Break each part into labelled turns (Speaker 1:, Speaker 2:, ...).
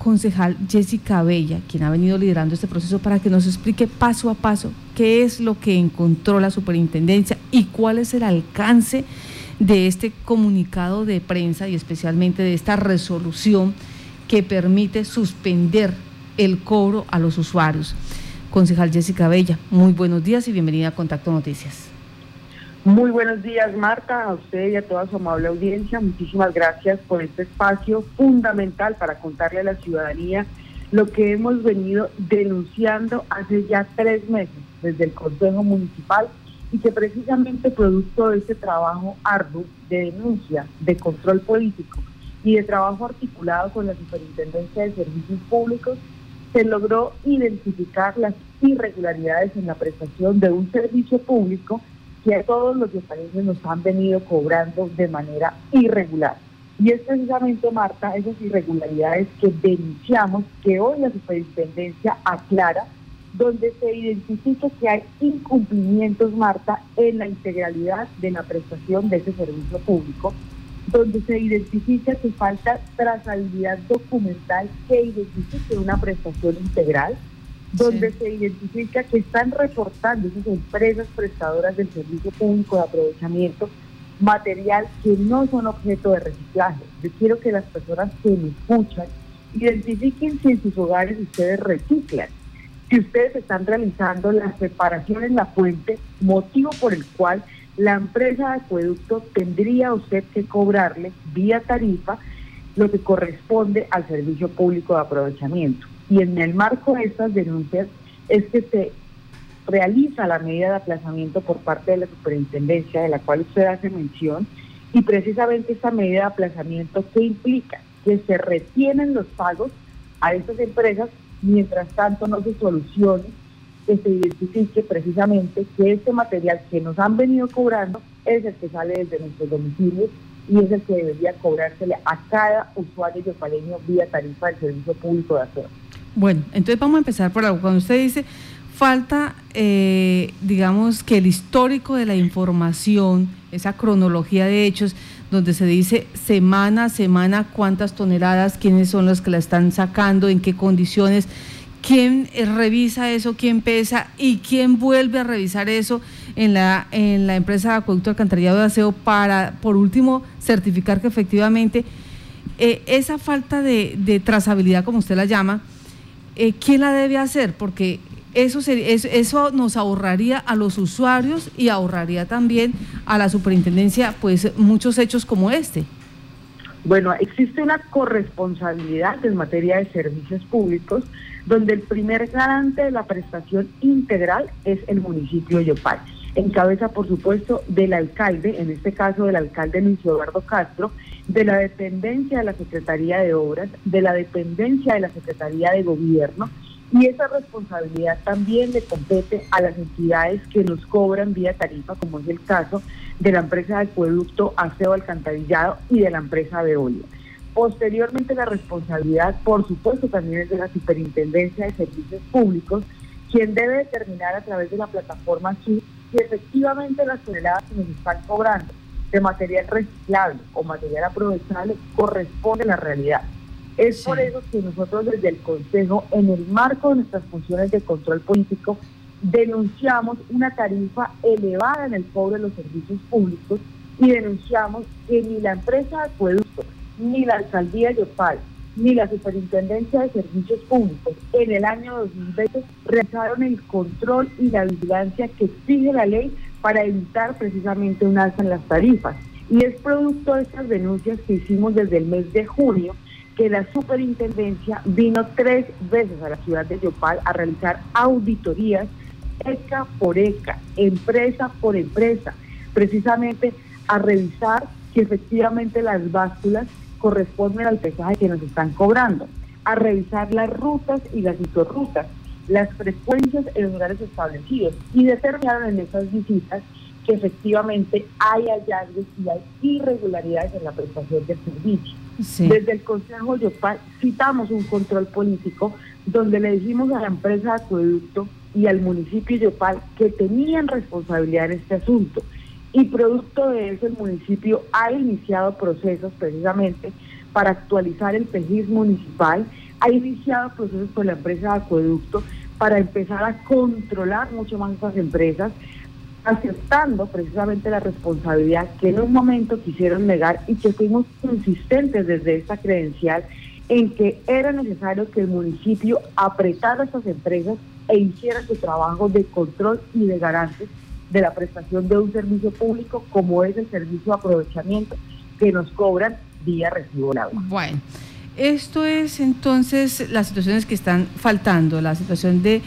Speaker 1: concejal Jessica Bella, quien ha venido liderando este proceso, para que nos explique paso a paso qué es lo que encontró la superintendencia y cuál es el alcance de este comunicado de prensa y especialmente de esta resolución que permite suspender el cobro a los usuarios. Concejal Jessica Bella, muy buenos días y bienvenida a Contacto Noticias.
Speaker 2: Muy buenos días, Marta, a usted y a toda su amable audiencia. Muchísimas gracias por este espacio fundamental para contarle a la ciudadanía lo que hemos venido denunciando hace ya tres meses desde el Consejo Municipal y que precisamente producto de este trabajo arduo de denuncia, de control político y de trabajo articulado con la Superintendencia de Servicios Públicos, se logró identificar las irregularidades en la prestación de un servicio público que a todos los países nos han venido cobrando de manera irregular. Y es precisamente, Marta, esas irregularidades que denunciamos, que hoy la superintendencia aclara, donde se identifica que hay incumplimientos, Marta, en la integralidad de la prestación de ese servicio público, donde se identifica que falta trazabilidad documental que identifique una prestación integral, donde se identifica que están reportando esas empresas prestadoras del servicio público de aprovechamiento material que no son objeto de reciclaje. Yo quiero que las personas que me escuchan identifiquen si en sus hogares ustedes reciclan, si ustedes están realizando la separación en la fuente, motivo por el cual la empresa de acueducto tendría usted que cobrarle vía tarifa lo que corresponde al servicio público de aprovechamiento. Y en el marco de estas denuncias es que se realiza la medida de aplazamiento por parte de la superintendencia de la cual usted hace mención y precisamente esta medida de aplazamiento que implica que se retienen los pagos a estas empresas mientras tanto no se solucione que se identifique precisamente que este material que nos han venido cobrando es el que sale desde nuestros domicilios y es el que debería cobrársele a cada usuario yopaleño vía tarifa del servicio público de aseo.
Speaker 1: Bueno, entonces vamos a empezar por algo. Cuando usted dice falta, eh, digamos, que el histórico de la información, esa cronología de hechos, donde se dice semana a semana cuántas toneladas, quiénes son los que la están sacando, en qué condiciones, quién eh, revisa eso, quién pesa y quién vuelve a revisar eso en la, en la empresa de acueducto alcantarillado de aseo para, por último, certificar que efectivamente eh, esa falta de trazabilidad, como usted la llama, eh, ¿quién la debe hacer? Porque eso, eso nos ahorraría a los usuarios y ahorraría también a la superintendencia pues muchos hechos como este.
Speaker 2: Bueno, existe una corresponsabilidad en materia de servicios públicos donde el primer garante de la prestación integral es el municipio de Yopal, en cabeza por supuesto del alcalde, en este caso del alcalde Luis Eduardo Castro, de la dependencia de la Secretaría de Obras, de la dependencia de la Secretaría de Gobierno, y esa responsabilidad también le compete a las entidades que nos cobran vía tarifa, como es el caso de la empresa de acueducto Aceo Alcantarillado y de la empresa Veolia. Posteriormente la responsabilidad, por supuesto, también es de la Superintendencia de Servicios Públicos, quien debe determinar a través de la plataforma si efectivamente las toneladas que nos están cobrando de material reciclable o material aprovechable corresponde a la realidad. Es por eso que nosotros desde el Consejo, en el marco de nuestras funciones de control político, denunciamos una tarifa elevada en el cobro de los servicios públicos y denunciamos que ni la empresa de acueducto, ni la alcaldía de Yopal, ni la Superintendencia de Servicios Públicos en el año 2020 realizaron el control y la vigilancia que exige la ley para evitar precisamente un alza en las tarifas. Y es producto de estas denuncias que hicimos desde el mes de junio que la superintendencia vino tres veces a la ciudad de Yopal a realizar auditorías ECA por ECA, empresa por empresa, precisamente a revisar que efectivamente las básculas corresponden al pesaje que nos están cobrando, a revisar las rutas y las hitorrutas, las frecuencias en los lugares establecidos y determinaron en esas visitas que efectivamente hay hallazgos y hay irregularidades en la prestación del servicio. Desde el Consejo Yopal citamos un control político donde le dijimos a la empresa de acueducto y al municipio de Yopal que tenían responsabilidad en este asunto. Y producto de eso el municipio ha iniciado procesos precisamente para actualizar el PEGIS municipal, ha iniciado procesos con la empresa de acueducto para empezar a controlar mucho más esas empresas, aceptando precisamente la responsabilidad que en un momento quisieron negar y que fuimos consistentes desde esta credencial en que era necesario que el municipio apretara a estas empresas e hiciera su trabajo de control y de garante de la prestación de un servicio público como es el servicio de aprovechamiento que nos cobran vía recibo de agua.
Speaker 1: Bueno, esto es entonces las situaciones que están faltando, la situación de,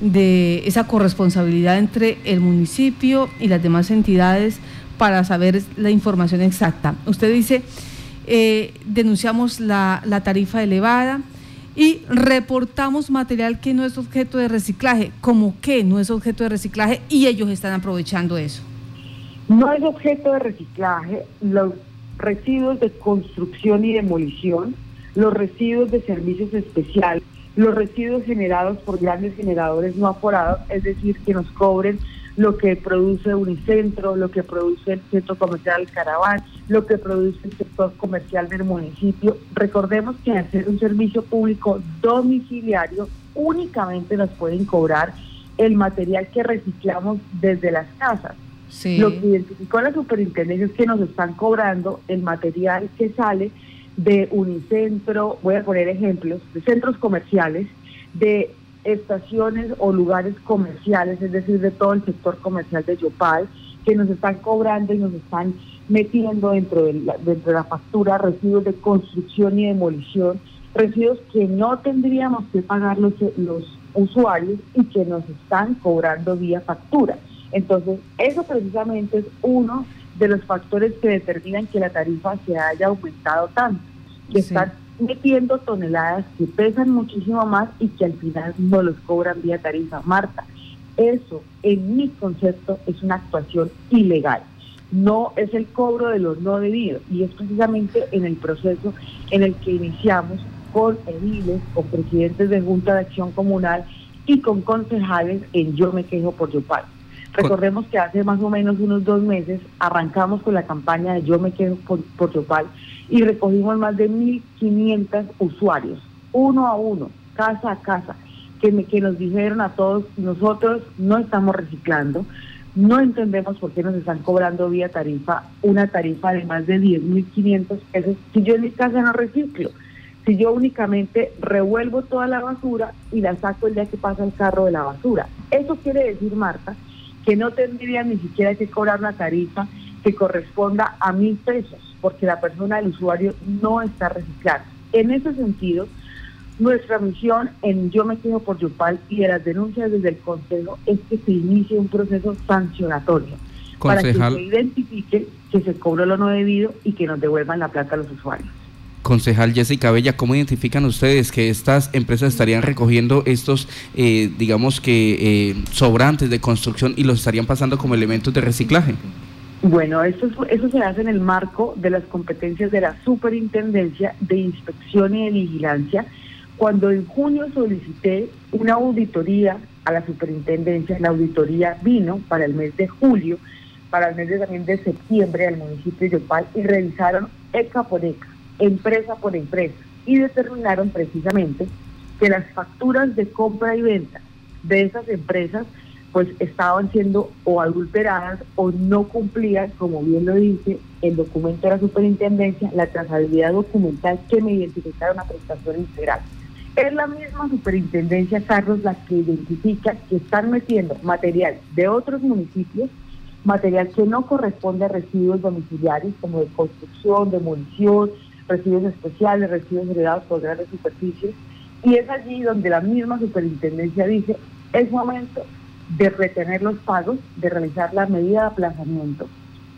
Speaker 1: de esa corresponsabilidad entre el municipio y las demás entidades para saber la información exacta. Usted dice, eh, denunciamos la, la tarifa elevada, y reportamos material que no es objeto de reciclaje. ¿Cómo que no es objeto de reciclaje y ellos están aprovechando eso?
Speaker 2: No es objeto de reciclaje los residuos de construcción y demolición, los residuos de servicios especiales, los residuos generados por grandes generadores no aforados, es decir, que nos cobren lo que produce Unicentro, lo que produce el Centro Comercial Caraván, lo que produce el sector comercial del municipio. Recordemos que hacer un servicio público domiciliario únicamente nos pueden cobrar el material que reciclamos desde las casas. Lo que identificó la superintendencia es que nos están cobrando el material que sale de Unicentro, voy a poner ejemplos, de centros comerciales, de estaciones o lugares comerciales, es decir, de todo el sector comercial de Yopal, que nos están cobrando y nos están metiendo dentro de la, dentro de la factura residuos de construcción y demolición, residuos que no tendríamos que pagar los, los usuarios y que nos están cobrando vía factura. Entonces, eso precisamente es uno de los factores que determinan que la tarifa se haya aumentado tanto, que están metiendo toneladas que pesan muchísimo más y que al final no los cobran vía tarifa. Marta, eso en mi concepto es una actuación ilegal. No es el cobro de lo no debido y es precisamente en el proceso en el que iniciamos con ediles, con presidentes de Junta de Acción Comunal y con concejales en Yo Me Quejo por Yopal. Recordemos que hace más o menos unos dos meses arrancamos con la campaña de Yo Me Quejo por, por y recogimos más de 1.500 usuarios, uno a uno, casa a casa, que, me, que nos dijeron a todos, nosotros no estamos reciclando, no entendemos por qué nos están cobrando vía tarifa una tarifa de más de 10.500 pesos si yo en mi casa no reciclo, si yo únicamente revuelvo toda la basura y la saco el día que pasa el carro de la basura. Eso quiere decir, Marta, que no tendría ni siquiera que cobrar una tarifa que corresponda a mil pesos porque la persona del usuario no está reciclando. En ese sentido, nuestra misión en Yo me quedo por Yopal y de las denuncias desde el Consejo es que se inicie un proceso sancionatorio para que se identifique que se cobró lo no debido y que nos devuelvan la plata a los usuarios.
Speaker 3: Concejal Jessica Bella, ¿cómo identifican ustedes que estas empresas estarían recogiendo estos, eh, digamos que, eh, sobrantes de construcción y los estarían pasando como elementos de reciclaje?
Speaker 2: Bueno, eso, eso se hace en el marco de las competencias de la Superintendencia de Inspección y de Vigilancia. Cuando en junio solicité una auditoría a la Superintendencia, la auditoría vino para el mes de julio, para el mes de, también de septiembre al municipio de Yopal y revisaron ECA por ECA, empresa por empresa, y determinaron precisamente que las facturas de compra y venta de esas empresas pues estaban siendo o adulteradas o no cumplían, como bien lo dice el documento de la superintendencia, la trazabilidad documental que me identificara una prestación integral. Es la misma superintendencia, Carlos, la que identifica que están metiendo material de otros municipios, material que no corresponde a residuos domiciliarios, como de construcción, demolición, residuos especiales, residuos heredados por grandes superficies, y es allí donde la misma superintendencia dice, es momento de retener los pagos, de realizar la medida de aplazamiento.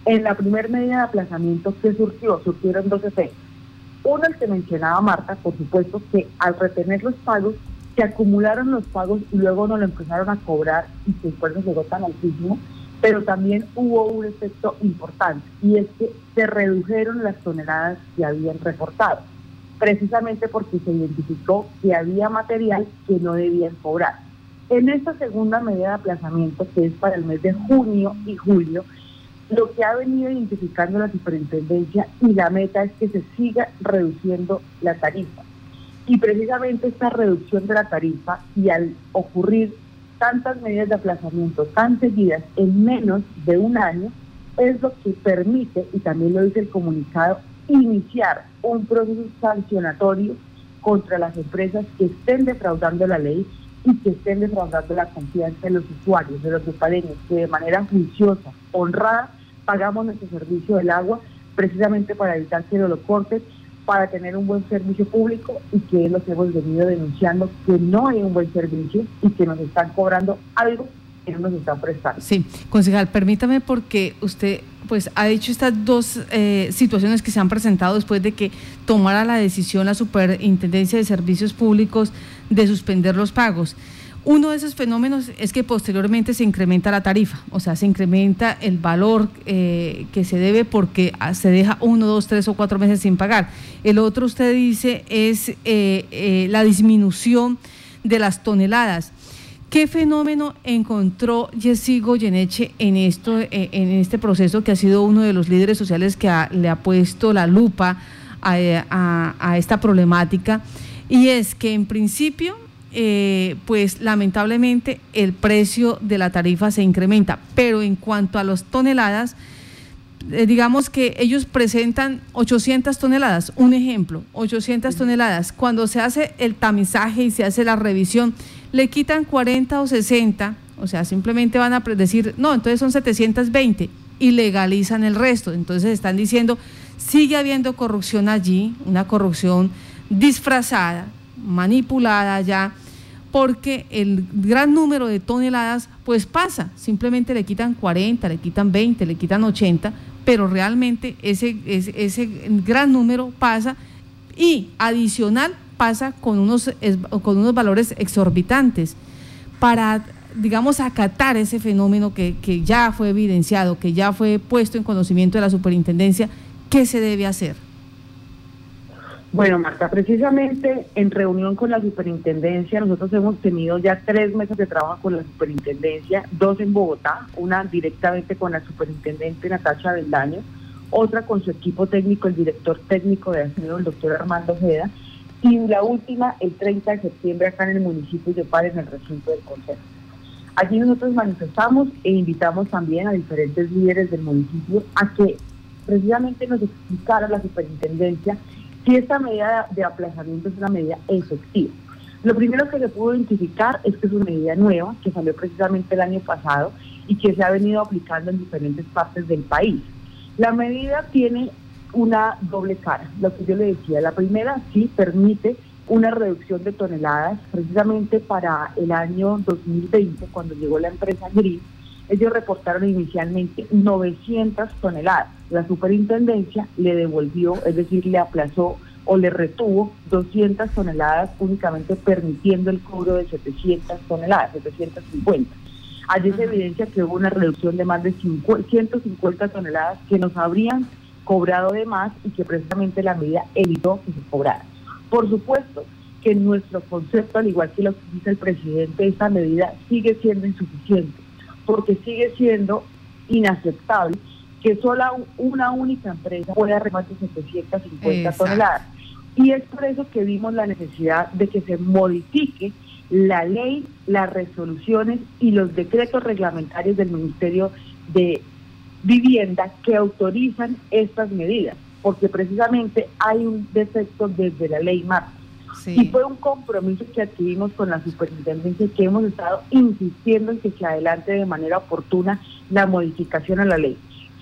Speaker 2: En la primera medida de aplazamiento, ¿qué surgió? Surgieron dos efectos. Uno, el que mencionaba Marta, por supuesto que al retener los pagos, se acumularon los pagos y luego no lo empezaron a cobrar y después nos llegó tan altísimo, pero también hubo un efecto importante y es que se redujeron las toneladas que habían reportado, precisamente porque se identificó que había material que no debían cobrar. En esta segunda medida de aplazamiento, que es para el mes de junio y julio, lo que ha venido identificando la superintendencia y la meta es que se siga reduciendo la tarifa, Y precisamente esta reducción de la tarifa y al ocurrir tantas medidas de aplazamiento tan seguidas en menos de un año, es lo que permite, y también lo dice el comunicado, iniciar un proceso sancionatorio contra las empresas que estén defraudando la ley y que estén defraudando la confianza de los usuarios, de los lupareños, que de manera juiciosa, honrada, pagamos nuestro servicio del agua precisamente para evitar que lo corten, para tener un buen servicio público y que es lo que hemos venido denunciando, que no hay un buen servicio y que nos están cobrando algo que no nos están prestando.
Speaker 1: Sí, concejal, permítame porque usted pues ha dicho estas dos eh, situaciones que se han presentado después de que tomara la decisión la Superintendencia de Servicios Públicos de suspender los pagos. Uno de esos fenómenos es que posteriormente se incrementa la tarifa, o sea, se incrementa el valor eh, que se debe porque ah, se deja uno, dos, tres o cuatro meses sin pagar. El otro, usted dice, es eh, la disminución de las toneladas. ¿Qué fenómeno encontró Jessy Goyeneche en, esto, eh, en este proceso que ha sido uno de los líderes sociales que le ha puesto la lupa a, esta problemática? Y es que en principio, eh, pues lamentablemente el precio de la tarifa se incrementa, pero en cuanto a las toneladas, eh, digamos que ellos presentan 800 toneladas, un ejemplo, 800 toneladas. Cuando se hace el tamizaje y se hace la revisión, le quitan 40 o 60, o sea, simplemente van a decir, no, entonces son 720 y legalizan el resto. Entonces están diciendo, sigue habiendo corrupción allí, una corrupción disfrazada, manipulada ya, porque el gran número de toneladas pues pasa, simplemente le quitan 40, le quitan 20, le quitan 80, pero realmente ese, ese, ese gran número pasa y adicional pasa con unos, con unos valores exorbitantes. Para, digamos, acatar ese fenómeno que, que ya fue evidenciado, que ya fue puesto en conocimiento de la superintendencia, ¿qué se debe hacer?
Speaker 2: Bueno, Marta, precisamente en reunión con la superintendencia, nosotros hemos tenido ya tres meses de trabajo con la superintendencia, dos en Bogotá, una directamente con la superintendente Natacha Beldaño, otra con su equipo técnico, el director técnico de aseo, el doctor Armando Ojeda, y la última el 30 de septiembre acá en el municipio de Párez, en el recinto del Consejo. Allí nosotros manifestamos e invitamos también a diferentes líderes del municipio a que precisamente nos explicara la superintendencia si esta medida de aplazamiento es una medida efectiva. Lo primero que se pudo identificar es que es una medida nueva, que salió precisamente el año pasado y que se ha venido aplicando en diferentes partes del país. La medida tiene una doble cara. Lo que yo le decía, la primera sí permite una reducción de toneladas, precisamente para el año 2020, cuando llegó la empresa Gris, ellos reportaron inicialmente 900 toneladas. La superintendencia le devolvió, es decir, le aplazó o le retuvo 200 toneladas únicamente permitiendo el cobro de 700 toneladas, 750. Allí se evidencia que hubo una reducción de más de 150 toneladas que nos habrían cobrado de más y que precisamente la medida evitó que se cobrara. Por supuesto que en nuestro concepto, al igual que lo que dice el presidente, esta medida sigue siendo insuficiente, porque sigue siendo inaceptable que solo una única empresa pueda rematar 750 toneladas. Y es por eso que vimos la necesidad de que se modifique la ley, las resoluciones y los decretos reglamentarios del Ministerio de vivienda que autorizan estas medidas, porque precisamente hay un defecto desde la ley MAP. Y fue un compromiso que adquirimos con la superintendencia que hemos estado insistiendo en que se adelante de manera oportuna la modificación a la ley.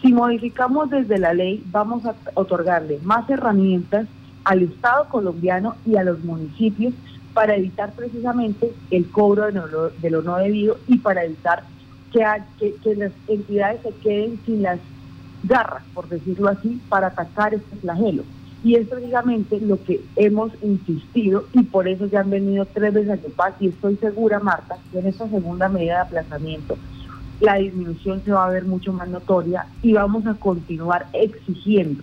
Speaker 2: Si modificamos desde la ley, vamos a otorgarle más herramientas al Estado colombiano y a los municipios para evitar precisamente el cobro de lo no debido y para evitar que, las entidades se queden sin las garras, por decirlo así, para atacar este flagelo. Y es precisamente lo que hemos insistido y por eso ya han venido tres veces a Yopal y estoy segura, Marta, que en esta segunda medida de aplazamiento la disminución se va a ver mucho más notoria y vamos a continuar exigiendo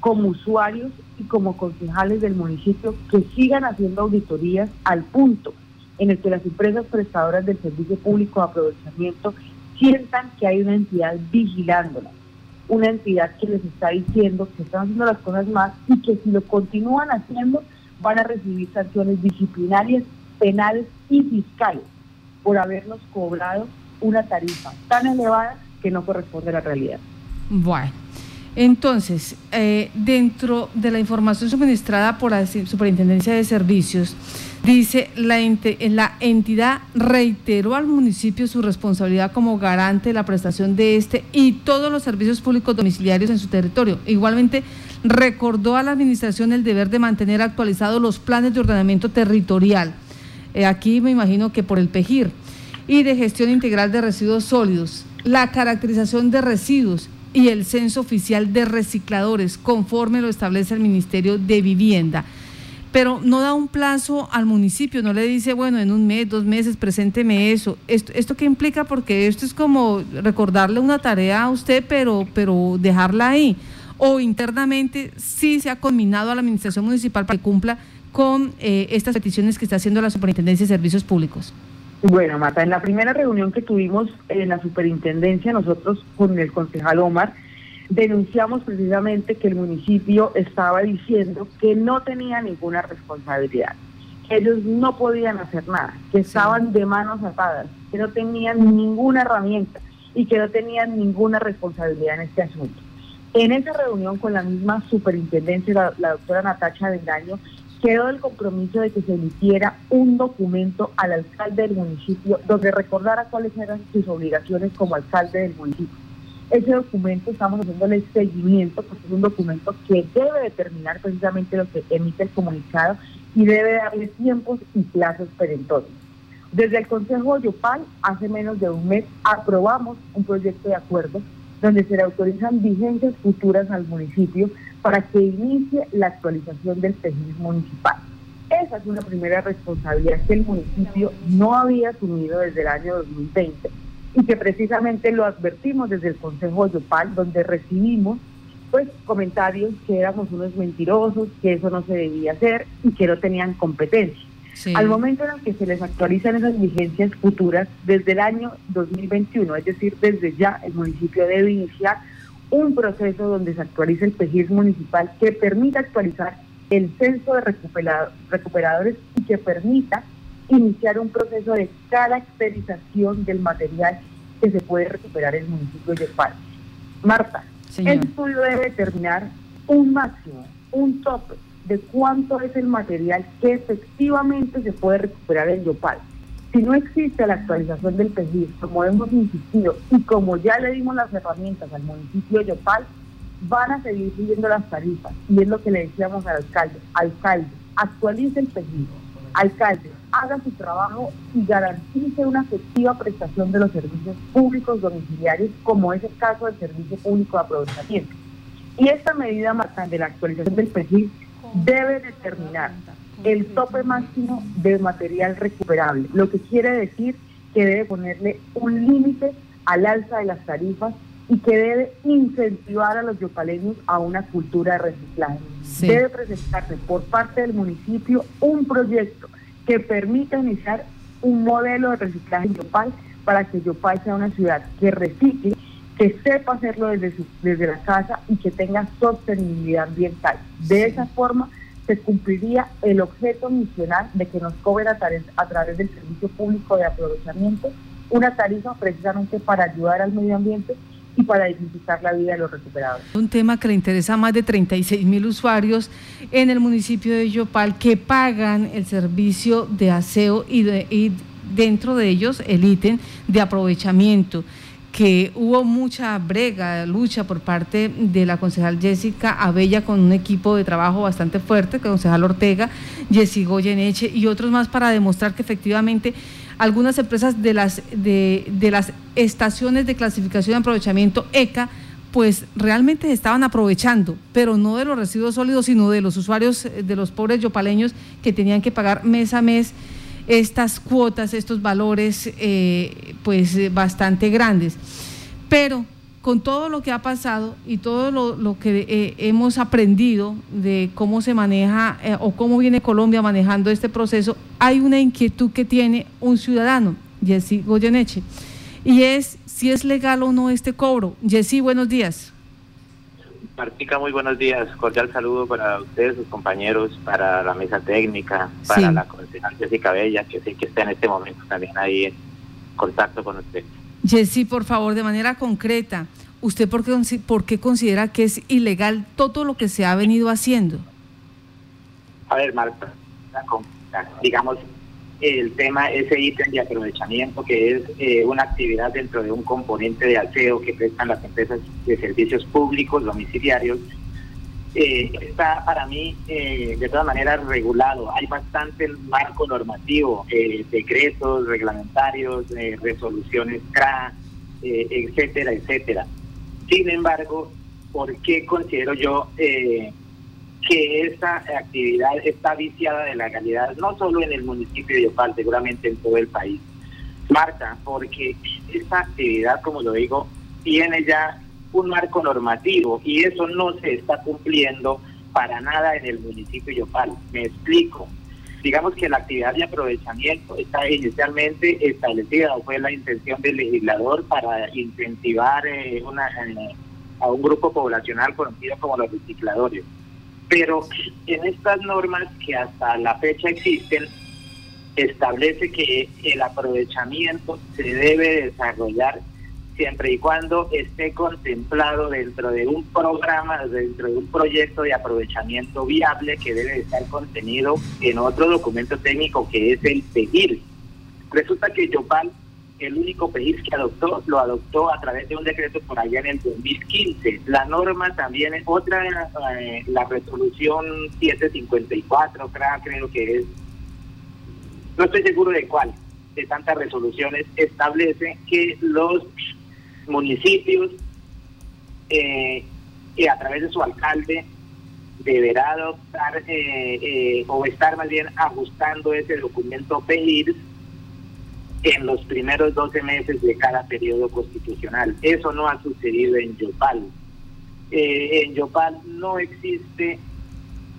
Speaker 2: como usuarios y como concejales del municipio que sigan haciendo auditorías al punto en el que las empresas prestadoras del servicio público de aprovechamiento sientan que hay una entidad vigilándolas, una entidad que les está diciendo que están haciendo las cosas más y que si lo continúan haciendo van a recibir sanciones disciplinarias, penales y fiscales por habernos cobrado una tarifa tan elevada que no corresponde a la realidad.
Speaker 1: Bueno. Entonces, eh, dentro de la información suministrada por la Superintendencia de Servicios, dice la, entidad reiteró al municipio su responsabilidad como garante de la prestación de este y todos los servicios públicos domiciliarios en su territorio. Igualmente, recordó a la administración el deber de mantener actualizados los planes de ordenamiento territorial. Eh, aquí me imagino que por el PEGIR y de gestión integral de residuos sólidos, la caracterización de residuos y el censo oficial de recicladores, conforme lo establece el Ministerio de Vivienda. Pero no da un plazo al municipio, no le dice, bueno, en un mes, dos meses, presénteme eso. ¿Esto, esto qué implica? Porque esto es como recordarle una tarea a usted, pero, pero dejarla ahí. O internamente sí se ha combinado a la administración municipal para que cumpla con eh, estas peticiones que está haciendo la Superintendencia de Servicios Públicos.
Speaker 2: Bueno, Mata, en la primera reunión que tuvimos en la superintendencia, nosotros con el concejal Omar, denunciamos precisamente que el municipio estaba diciendo que no tenía ninguna responsabilidad, que ellos no podían hacer nada, que estaban de manos atadas, que no tenían ninguna herramienta y que no tenían ninguna responsabilidad en este asunto. En esa reunión con la misma superintendencia, la, la doctora Natacha Bendaño, quedó el compromiso de que se emitiera un documento al alcalde del municipio donde recordara cuáles eran sus obligaciones como alcalde del municipio. Ese documento estamos haciéndole seguimiento porque es un documento que debe determinar precisamente lo que emite el comunicado y debe darle tiempos y plazos perentorios. Desde el Consejo Yopal, hace menos de un mes, aprobamos un proyecto de acuerdo donde se le autorizan vigencias futuras al municipio para que inicie la actualización del PGI municipal. Esa es una primera responsabilidad que el municipio no había asumido desde el año 2020 y que precisamente lo advertimos desde el Consejo Yopal, donde recibimos pues comentarios que éramos unos mentirosos, que eso no se debía hacer y que no tenían competencia. Al momento en el que se les actualizan esas vigencias futuras, desde el año 2021, es decir, desde ya el municipio debe iniciar un proceso donde se actualice el PEGIR municipal que permita actualizar el censo de recuperadores y que permita iniciar un proceso de caracterización del material que se puede recuperar en el municipio de Paz. Marta, el estudio debe determinar un máximo, un tope de cuánto es el material que efectivamente se puede recuperar en Yopal. Si no existe la actualización del PEGIR, como hemos insistido, y como ya le dimos las herramientas al municipio de Yopal, van a seguir subiendo las tarifas. Y es lo que le decíamos al alcalde. Alcalde, actualice el PEGIR. Alcalde, haga su trabajo y garantice una efectiva prestación de los servicios públicos domiciliarios, como es el caso del servicio público de aprovechamiento. Y esta medida, Marta, de la actualización del PEGIR debe determinar el tope máximo de material recuperable, lo que quiere decir que debe ponerle un límite al alza de las tarifas y que debe incentivar a los yopaleños a una cultura de reciclaje. Debe presentarse por parte del municipio un proyecto que permita iniciar un modelo de reciclaje en Yopal para que Yopal sea una ciudad que recicle, que sepa hacerlo desde, desde la casa y que tenga sostenibilidad ambiental. De esa forma se cumpliría el objeto misional de que nos cobren a, a través del servicio público de aprovechamiento una tarifa precisamente para ayudar al medio ambiente y para dignificar la vida de los recuperados.
Speaker 1: Un tema que le interesa a más de 36 mil usuarios en el municipio de Yopal que pagan el servicio de aseo y, de, y dentro de ellos el ítem de aprovechamiento que hubo mucha brega, lucha por parte de la concejal Jessica Abella con un equipo de trabajo bastante fuerte, concejal Ortega, Jessy Goyeneche y otros más para demostrar que efectivamente algunas empresas de las, de, de las estaciones de clasificación y aprovechamiento ECA pues realmente estaban aprovechando, pero no de los residuos sólidos, sino de los usuarios, de los pobres yopaleños que tenían que pagar mes a mes estas cuotas, estos valores eh, pues eh, bastante grandes. Pero con todo lo que ha pasado y todo lo, que eh, hemos aprendido de cómo se maneja o cómo viene Colombia manejando este proceso, hay una inquietud que tiene un ciudadano, Jessy Goyeneche, y es si es legal o no este cobro. Jessy, buenos días.
Speaker 4: Martica, muy buenos días. Cordial saludo para ustedes, sus compañeros, para la mesa técnica, para la concejal Jessica Bella, que sé que está en este momento también ahí en contacto con usted.
Speaker 1: Jessy, por favor, de manera concreta, ¿usted por qué, por qué considera que es ilegal todo lo que se ha venido haciendo?
Speaker 4: A ver, Marta, digamos, el tema, ese ítem de aprovechamiento que es eh, una actividad dentro de un componente de aseo que prestan las empresas de servicios públicos domiciliarios, eh, está para mí eh, de todas maneras regulado. Hay bastante marco normativo, decretos reglamentarios, resoluciones CRA, etcétera, etcétera. Sin embargo, ¿por qué considero yo que esta actividad está viciada de legalidad, no solo en el municipio de Yopal, seguramente en todo el país. Marta, porque esta actividad, como lo digo, tiene ya un marco normativo y eso no se está cumpliendo para nada en el municipio de Yopal. Me explico. Digamos que la actividad de aprovechamiento está inicialmente establecida o fue la intención del legislador para incentivar eh, una, eh, a un grupo poblacional conocido como los recicladores. Pero en estas normas que hasta la fecha existen, establece que el aprovechamiento se debe desarrollar siempre y cuando esté contemplado dentro de un programa, dentro de un proyecto de aprovechamiento viable que debe estar contenido en otro documento técnico que es el PEGIR. Resulta que Yopal el único país que adoptó, lo adoptó a través de un decreto por allá en el 2015. La norma también, otra, eh, la resolución 754, creo que es, no estoy seguro de cuál, de tantas resoluciones, establece que los municipios, eh, a través de su alcalde, deberá adoptar eh, o estar más bien ajustando ese documento PEIR en los primeros 12 meses de cada periodo constitucional. Eso no ha sucedido en Yopal. Eh, en Yopal no existe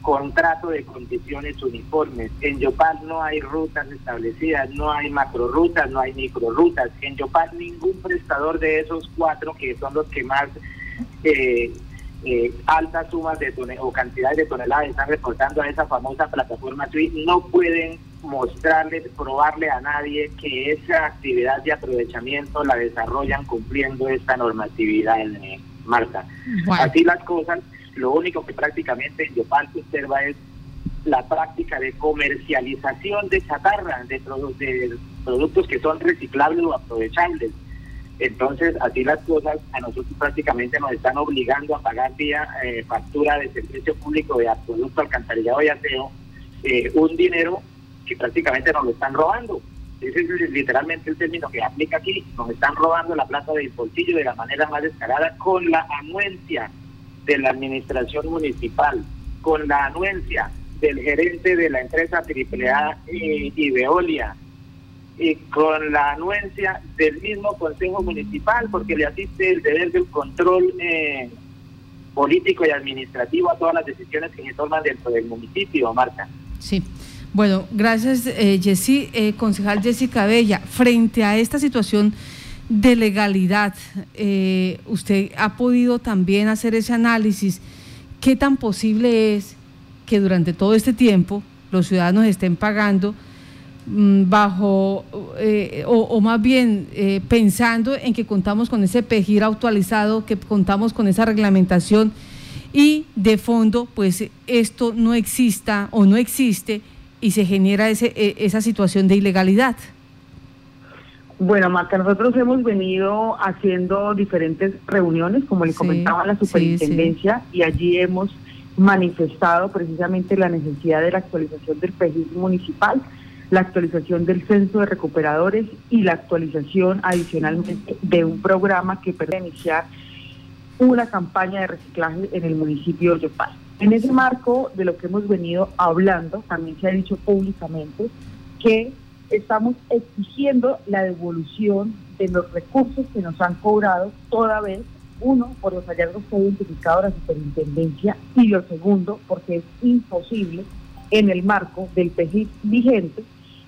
Speaker 4: contrato de condiciones uniformes. En Yopal no hay rutas establecidas, no hay macrorutas, no hay microrutas. En Yopal ningún prestador de esos cuatro, que son los que más eh, eh, altas sumas de o cantidades de toneladas están reportando a esa famosa plataforma TWI, no pueden mostrarle, probarle a nadie que esa actividad de aprovechamiento la desarrollan cumpliendo esta normatividad en eh, Marta. Así las cosas, lo único que prácticamente en Yopal observa es la práctica de comercialización de chatarra, de, de productos que son reciclables o aprovechables. Entonces, así las cosas a nosotros prácticamente nos están obligando a pagar vía eh, factura de servicio público de producto alcantarillado y aseo eh, un dinero que prácticamente nos lo están robando. Ese es literalmente el término que aplica aquí. Nos están robando la plata del bolsillo de la manera más descarada con la anuencia de la administración municipal, con la anuencia del gerente de la empresa AAA y, y Veolia, y con la anuencia del mismo Consejo Municipal, porque le asiste el deber del control eh, político y administrativo a todas las decisiones que se toman dentro del municipio, Marta.
Speaker 1: Sí. Bueno, gracias, eh, Jessy. Eh, concejal Jessica Bella, frente a esta situación de legalidad, eh, usted ha podido también hacer ese análisis. ¿Qué tan posible es que durante todo este tiempo los ciudadanos estén pagando mm, bajo, eh, o, más bien pensando en que contamos con ese PEGIR actualizado, que contamos con esa reglamentación y de fondo, pues esto no exista o no existe y se genera ese, e, esa situación de ilegalidad?
Speaker 2: Bueno, Marta, nosotros hemos venido haciendo diferentes reuniones, como le comentaba la superintendencia, y allí hemos manifestado precisamente la necesidad de la actualización del PGI municipal, la actualización del censo de recuperadores y la actualización adicionalmente de un programa que permite iniciar una campaña de reciclaje en el municipio de Yopal. En ese marco de lo que hemos venido hablando, también se ha dicho públicamente que estamos exigiendo la devolución de los recursos que nos han cobrado toda vez, uno, por los hallazgos que ha identificado la superintendencia y lo segundo, porque es imposible en el marco del PGI vigente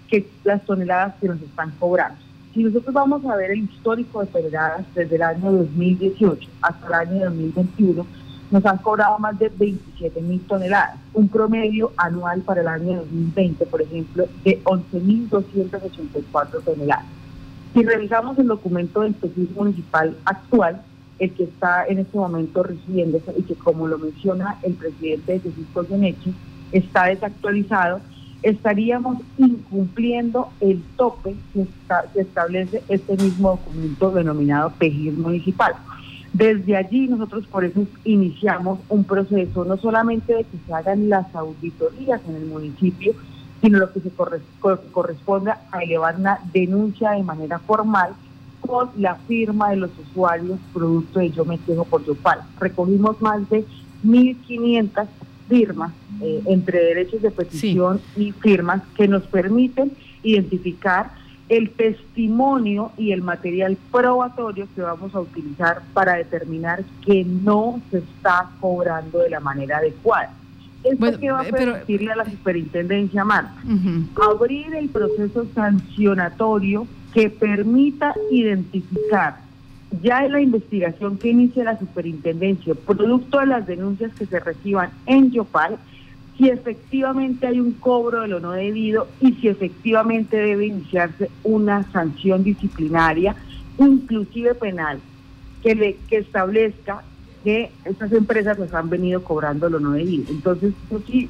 Speaker 2: que las toneladas que nos están cobrando. Si nosotros vamos a ver el histórico de toneladas desde el año 2018 hasta el año 2021, nos han cobrado más de 27 mil toneladas, un promedio anual para el año 2020, por ejemplo, de 11.284 toneladas. Si revisamos el documento del Servicio Municipal actual, el que está en este momento recibiéndose y que, como lo menciona el presidente de Jesús Goyeneche, está desactualizado, estaríamos incumpliendo el tope que, establece este mismo documento denominado PEGIR municipal. Desde allí nosotros por eso iniciamos un proceso no solamente de que se hagan las auditorías en el municipio, sino lo que se corresponda a elevar una denuncia de manera formal con la firma de los usuarios producto de Yo Me Quejo por Yopal. Recogimos más de 1.500 firmas eh, entre derechos de petición y firmas que nos permiten identificar el testimonio y el material probatorio que vamos a utilizar para determinar que no se está cobrando de la manera adecuada. ¿Esto que va a permitirle a la superintendencia, Marta? Abrir el proceso sancionatorio que permita identificar ya en la investigación que inicia la superintendencia, producto de las denuncias que se reciban en Yopal, si efectivamente hay un cobro de lo no debido y si efectivamente debe iniciarse una sanción disciplinaria, inclusive penal, que, le, que establezca que estas empresas nos han venido cobrando lo no debido. Entonces, yo sí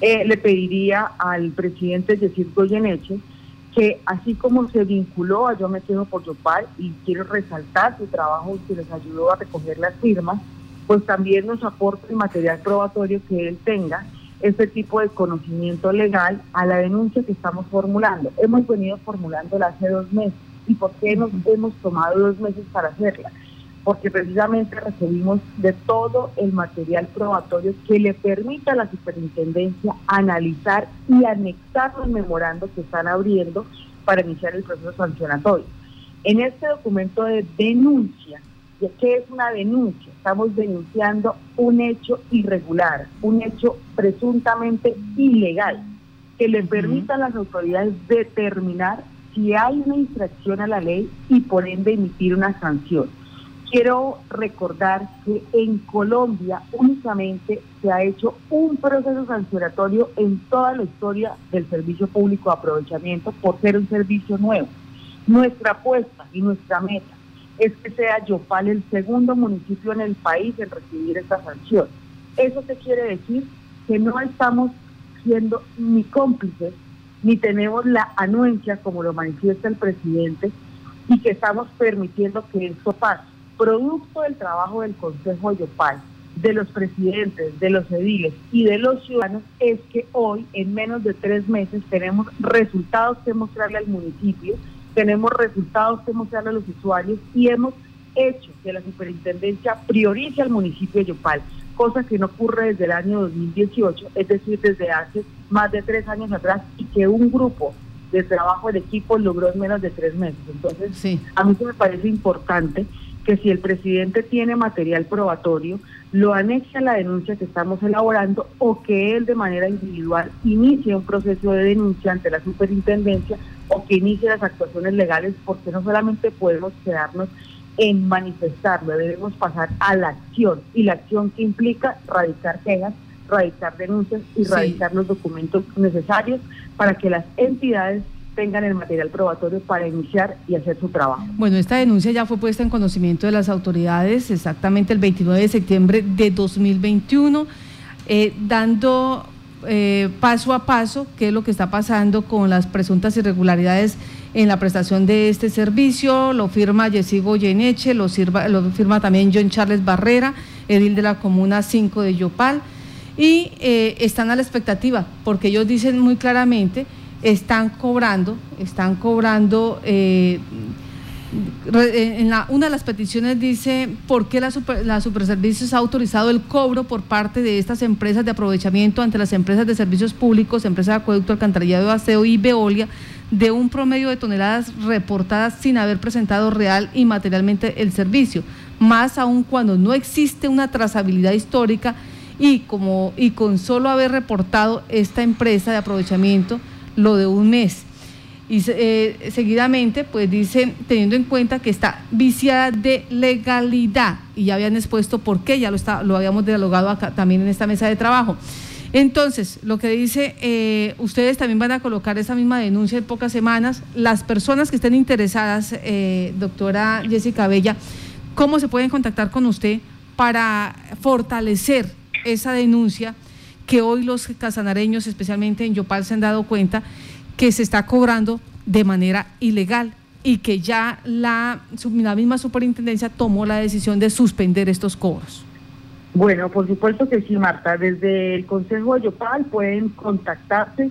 Speaker 2: eh, le pediría al presidente Yesir Goyeneche que así como se vinculó a Yo Me Quedo por Yopal y quiero resaltar su trabajo que les ayudó a recoger las firmas, pues también nos aporte el material probatorio que él tenga este tipo de conocimiento legal a la denuncia que estamos formulando. Hemos venido formulándola hace dos meses. ¿Y por qué nos hemos tomado dos meses para hacerla? Porque precisamente recibimos de todo el material probatorio que le permita a la superintendencia analizar y anexar los memorandos que están abriendo para iniciar el proceso sancionatorio. En este documento de denuncia ¿Qué es una denuncia? Estamos denunciando un hecho irregular, un hecho presuntamente ilegal, que le permita a las autoridades determinar si hay una infracción a la ley y por ende emitir una sanción. Quiero recordar que en Colombia únicamente se ha hecho un proceso sancionatorio en toda la historia del servicio público de aprovechamiento por ser un servicio nuevo. Nuestra apuesta y nuestra meta es que sea Yopal el segundo municipio en el país en recibir esta sanción. ¿Eso qué quiere decir? Que no estamos siendo ni cómplices, ni tenemos la anuencia, como lo manifiesta el presidente, y que estamos permitiendo que esto pase. Producto del trabajo del Consejo de Yopal, de los presidentes, de los ediles y de los ciudadanos, es que hoy, en menos de tres meses, tenemos resultados que mostrarle al municipio tenemos resultados que mostrarle a los usuarios y hemos hecho que la superintendencia priorice al municipio de Yopal, cosa que no ocurre desde el año 2018, es decir, desde hace más de tres años atrás y que un grupo de trabajo del equipo logró en menos de tres meses. Entonces, a mí me parece importante que si el presidente tiene material probatorio, lo anexe a la denuncia que estamos elaborando o que él de manera individual inicie un proceso de denuncia ante la superintendencia o que inicie las actuaciones legales, porque no solamente podemos quedarnos en manifestarlo, debemos pasar a la acción y la acción que implica radicar quejas, radicar denuncias y radicar los documentos necesarios para que las entidades tengan el material probatorio para iniciar y hacer su trabajo.
Speaker 1: Bueno, esta denuncia ya fue puesta en conocimiento de las autoridades exactamente el 29 de septiembre de 2021, eh, dando eh, paso a paso qué es lo que está pasando con las presuntas irregularidades en la prestación de este servicio. Lo firma Yesigo Goyeneche, lo, lo firma también John Charles Barrera, edil de la Comuna 5 de Yopal, y eh, están a la expectativa, porque ellos dicen muy claramente están cobrando, están cobrando, eh, en la, una de las peticiones dice por qué la, super, la Superservicios ha autorizado el cobro por parte de estas empresas de aprovechamiento ante las empresas de servicios públicos, empresas de acueducto, alcantarillado, aseo y Veolia, de un promedio de toneladas reportadas sin haber presentado real y materialmente el servicio, más aún cuando no existe una trazabilidad histórica y, como, y con solo haber reportado esta empresa de aprovechamiento, lo de un mes. Y eh, seguidamente, pues dice, teniendo en cuenta que está viciada de legalidad, y ya habían expuesto por qué, ya lo, está, lo habíamos dialogado acá también en esta mesa de trabajo. Entonces, lo que dice, eh, ustedes también van a colocar esa misma denuncia en pocas semanas. Las personas que estén interesadas, eh, doctora Jessica Bella, ¿cómo se pueden contactar con usted para fortalecer esa denuncia que hoy los casanareños, especialmente en Yopal, se han dado cuenta que se está cobrando de manera ilegal y que ya la, la misma superintendencia tomó la decisión de suspender estos cobros?
Speaker 2: Bueno, por supuesto que sí, Marta. Desde el Consejo de Yopal pueden contactarse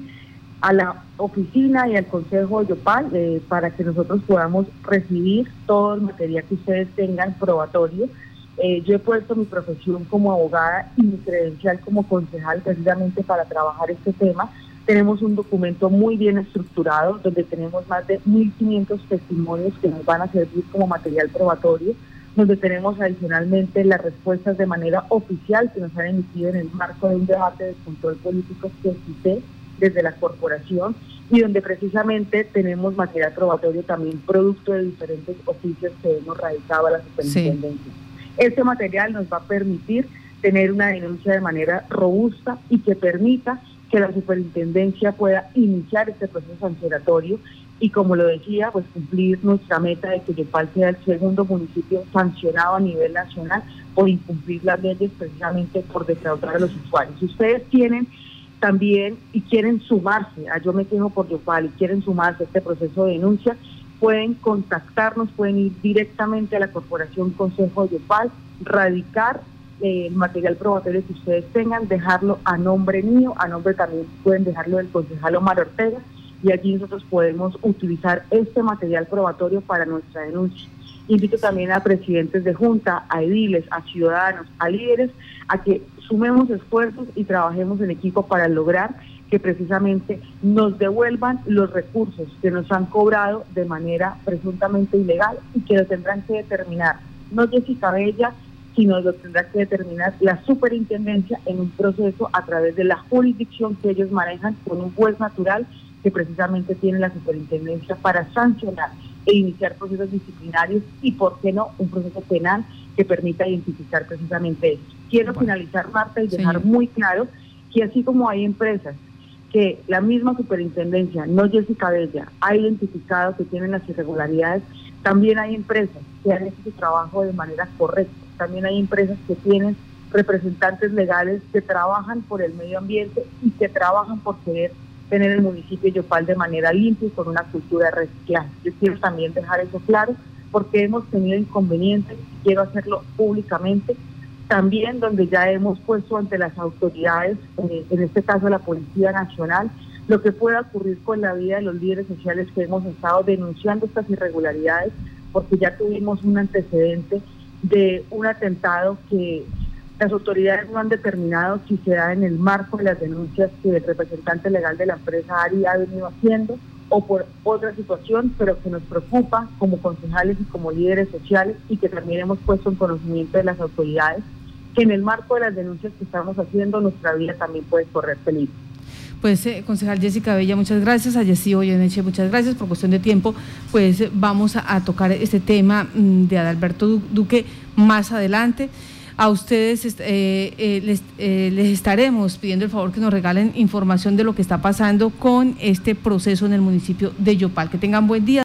Speaker 2: a la oficina y al Consejo de Yopal eh, para que nosotros podamos recibir todo el material que ustedes tengan probatorio. Eh, yo he puesto mi profesión como abogada y mi credencial como concejal precisamente para trabajar este tema. Tenemos un documento muy bien estructurado donde tenemos más de 1.500 testimonios que nos van a servir como material probatorio donde tenemos adicionalmente las respuestas de manera oficial que nos han emitido en el marco de un debate de control político que existe desde la corporación y donde precisamente tenemos material probatorio también producto de diferentes oficios que hemos radicado a la superintendencia. Este material nos va a permitir tener una denuncia de manera robusta y que permita que la superintendencia pueda iniciar este proceso sancionatorio y como lo decía, pues cumplir nuestra meta de que Yopal sea el segundo municipio sancionado a nivel nacional por incumplir las leyes precisamente por defraudar a los usuarios. Si ustedes tienen también y quieren sumarse a Yo me quejo por Yopal y quieren sumarse a este proceso de denuncia, pueden contactarnos, pueden ir directamente a la Corporación Consejo de Yopal, radicar el material probatorio que ustedes tengan, dejarlo a nombre mío, a nombre también pueden dejarlo del concejal Omar Ortega y allí nosotros podemos utilizar este material probatorio para nuestra denuncia. Invito también a presidentes de junta, a ediles, a ciudadanos, a líderes, a que sumemos esfuerzos y trabajemos en equipo para lograr que precisamente nos devuelvan los recursos que nos han cobrado de manera presuntamente ilegal y que lo tendrán que determinar no Jessica Bella, sino lo tendrá que determinar la superintendencia en un proceso a través de la jurisdicción que ellos manejan con un juez natural que precisamente tiene la superintendencia para sancionar e iniciar procesos disciplinarios y, por qué no, un proceso penal que permita identificar precisamente eso. Quiero finalizar, Marta, y dejar muy claro que así como hay empresas que la misma superintendencia, no Jessica Bella, ha identificado que tienen las irregularidades, también hay empresas que han hecho su trabajo de manera correcta, también hay empresas que tienen representantes legales que trabajan por el medio ambiente y que trabajan por tener el municipio de Yopal de manera limpia y con una cultura de. Yo quiero también dejar eso claro porque hemos tenido inconvenientes, quiero hacerlo públicamente, también donde ya hemos puesto ante las autoridades, eh, en este caso la Policía Nacional, lo que pueda ocurrir con la vida de los líderes sociales que hemos estado denunciando estas irregularidades, porque ya tuvimos un antecedente de un atentado que las autoridades no han determinado si se da en el marco de las denuncias que el representante legal de la empresa ARI ha venido haciendo o por otra situación, pero que nos preocupa como concejales y como líderes sociales y que también hemos puesto en conocimiento de las autoridades que en el marco de las denuncias que estamos haciendo nuestra vida también puede correr peligro.
Speaker 1: Pues, eh, concejal Jessica Bella, muchas gracias. A Jessy Oyeneche, muchas gracias. Por cuestión de tiempo, pues vamos a, tocar este tema mm, de Adalberto Duque más adelante. A ustedes eh, eh, eh, les estaremos pidiendo el favor que nos regalen información de lo que está pasando con este proceso en el municipio de Yopal. Que tengan buen día.